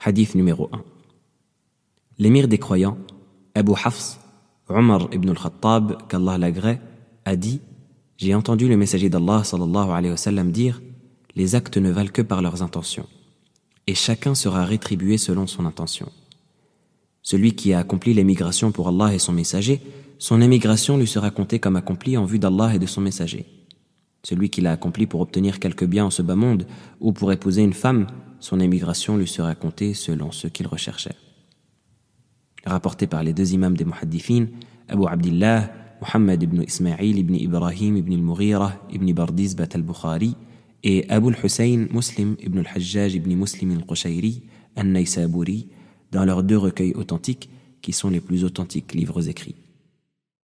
Hadith numéro 1. L'émir des croyants, Abu Hafs, Omar ibn al-Khattab, qu'Allah l'agrée, a dit J'ai entendu le messager d'Allah sallallahu alayhi wa sallam dire Les actes ne valent que par leurs intentions, et chacun sera rétribué selon son intention. Celui qui a accompli l'émigration pour Allah et son messager, son émigration lui sera comptée comme accomplie en vue d'Allah et de son messager. Celui qui l'a accompli pour obtenir quelque bien en ce bas monde ou pour épouser une femme, son émigration lui sera comptée selon ce qu'il recherchait. Rapporté par les deux imams des muhaddifin, Abu Abdillah, Muhammad ibn Ismail ibn Ibrahim ibn al-Mughira ibn Bardizbat al-Bukhari et Abu al-Hussein Muslim ibn al-Hajjaj ibn Muslim al-Qushayri al-Naysaburi dans leurs deux recueils authentiques qui sont les plus authentiques livres écrits.